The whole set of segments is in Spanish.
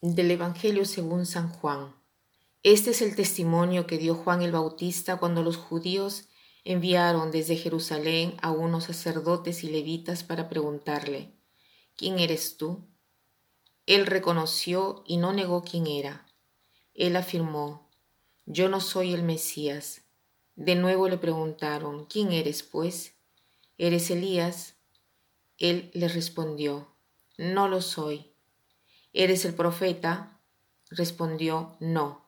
Del Evangelio según San Juan. Este es el testimonio que dio Juan el Bautista cuando los judíos enviaron desde Jerusalén a unos sacerdotes y levitas para preguntarle, ¿quién eres tú? Él reconoció y no negó quién era. Él afirmó, yo no soy el Mesías. De nuevo le preguntaron, ¿quién eres pues? ¿Eres Elías? Él les respondió, no lo soy. ¿Eres el profeta? Respondió, no.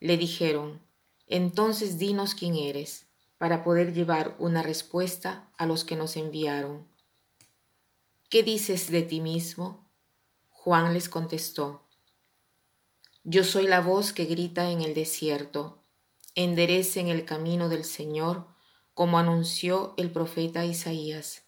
Le dijeron, entonces dinos quién eres, para poder llevar una respuesta a los que nos enviaron. ¿Qué dices de ti mismo? Juan les contestó, Yo soy la voz que grita en el desierto, enderecen el camino del Señor, como anunció el profeta Isaías.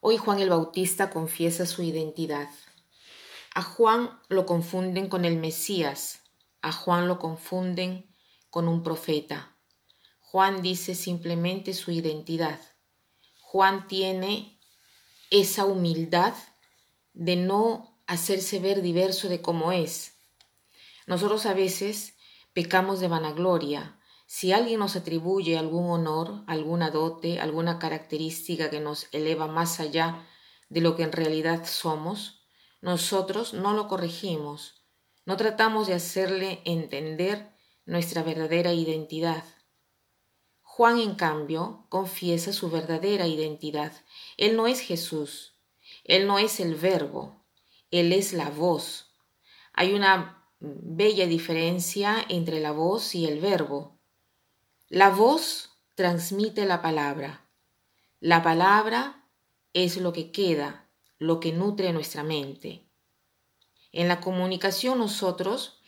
Hoy Juan el Bautista confiesa su identidad. A Juan lo confunden con el Mesías, a Juan lo confunden con un profeta. Juan dice simplemente su identidad. Juan tiene esa humildad de no hacerse ver diverso de cómo es. Nosotros a veces pecamos de vanagloria, si alguien nos atribuye algún honor, alguna dote, alguna característica que nos eleva más allá de lo que en realidad somos, nosotros no lo corregimos, no tratamos de hacerle entender nuestra verdadera identidad. Juan, en cambio, confiesa su verdadera identidad. Él no es Jesús, él no es el verbo, él es la voz. Hay una bella diferencia entre la voz y el verbo. La voz transmite la palabra. La palabra es lo que queda, lo que nutre nuestra mente. En la comunicación nosotros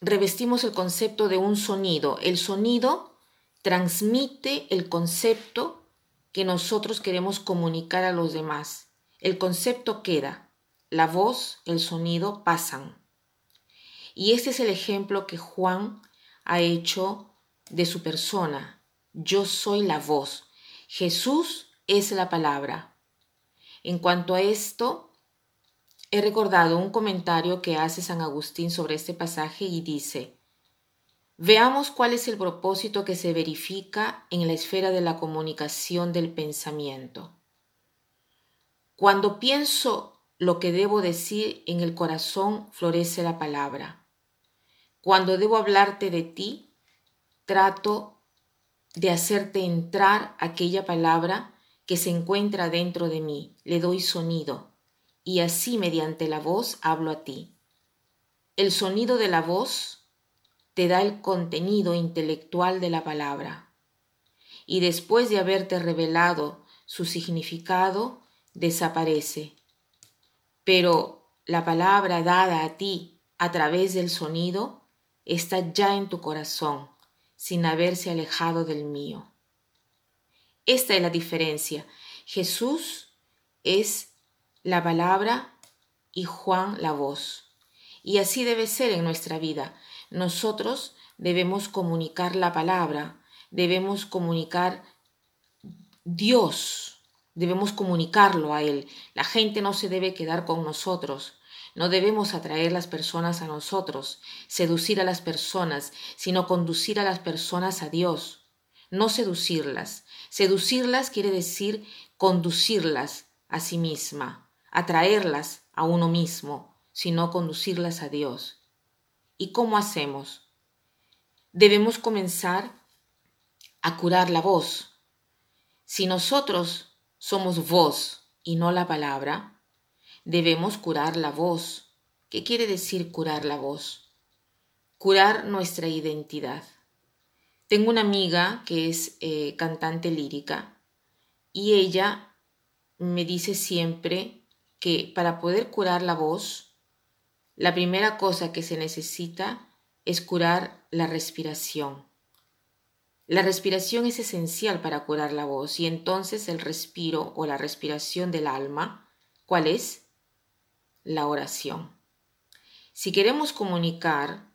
revestimos el concepto de un sonido. El sonido transmite el concepto que nosotros queremos comunicar a los demás. El concepto queda. La voz, el sonido pasan. Y este es el ejemplo que Juan ha hecho de su persona. Yo soy la voz. Jesús es la palabra. En cuanto a esto, he recordado un comentario que hace San Agustín sobre este pasaje y dice, Veamos cuál es el propósito que se verifica en la esfera de la comunicación del pensamiento. Cuando pienso lo que debo decir en el corazón, florece la palabra. Cuando debo hablarte de ti, trato de hacerte entrar aquella palabra que se encuentra dentro de mí, le doy sonido, y así mediante la voz hablo a ti. El sonido de la voz te da el contenido intelectual de la palabra, y después de haberte revelado su significado, desaparece. Pero la palabra dada a ti a través del sonido está ya en tu corazón sin haberse alejado del mío. Esta es la diferencia. Jesús es la palabra y Juan la voz. Y así debe ser en nuestra vida. Nosotros debemos comunicar la palabra, debemos comunicar Dios, debemos comunicarlo a Él. La gente no se debe quedar con nosotros, no debemos atraer las personas a nosotros, seducir a las personas, sino conducir a las personas a Dios. No seducirlas. Seducirlas quiere decir conducirlas a sí misma, atraerlas a uno mismo, sino conducirlas a Dios. ¿Y cómo hacemos? Debemos comenzar a curar la voz. Si nosotros somos voz y no la palabra, debemos curar la voz. ¿Qué quiere decir curar la voz? Curar nuestra identidad. Tengo una amiga que es eh, cantante lírica y ella me dice siempre que para poder curar la voz La primera cosa que se necesita es curar la respiración. La respiración es esencial para curar la voz y entonces el respiro o la respiración del alma, ¿cuál es? La oración. Si queremos comunicar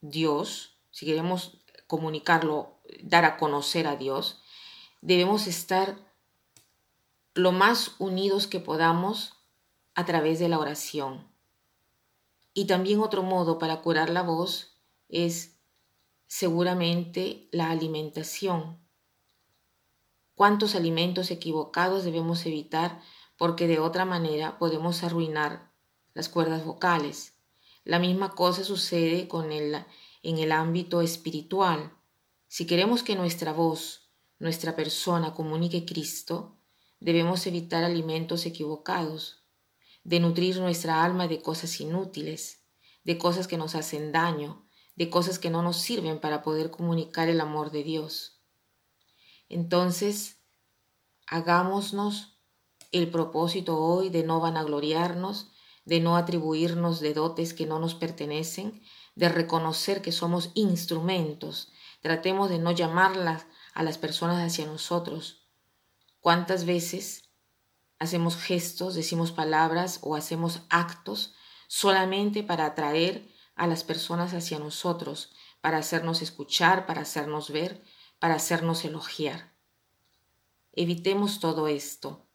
Dios, si queremos comunicarlo, dar a conocer a Dios, debemos estar lo más unidos que podamos a través de la oración. Y también otro modo para curar la voz es seguramente la alimentación. ¿Cuántos alimentos equivocados debemos evitar porque de otra manera podemos arruinar las cuerdas vocales? La misma cosa sucede con el, en el ámbito espiritual. Si queremos que nuestra voz, nuestra persona comunique Cristo, debemos evitar alimentos equivocados, de nutrir nuestra alma de cosas inútiles, de cosas que nos hacen daño, de cosas que no nos sirven para poder comunicar el amor de Dios. Entonces, hagámonos el propósito hoy de no vanagloriarnos, de no atribuirnos de dotes que no nos pertenecen, de reconocer que somos instrumentos. Tratemos de no llamarlas a las personas hacia nosotros. ¿Cuántas veces hacemos gestos, decimos palabras o hacemos actos solamente para atraer a las personas hacia nosotros, para hacernos escuchar, para hacernos ver, para hacernos elogiar. Evitemos todo esto.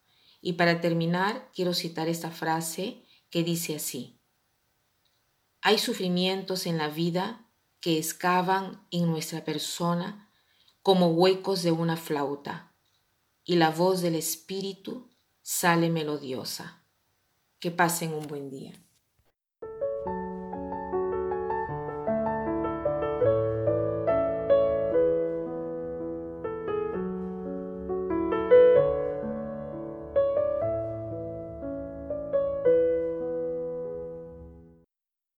Y para terminar, quiero citar esta frase que dice así. Hay sufrimientos en la vida que excavan en nuestra persona como huecos de una flauta, y la voz del Espíritu sale melodiosa. Que pasen un buen día.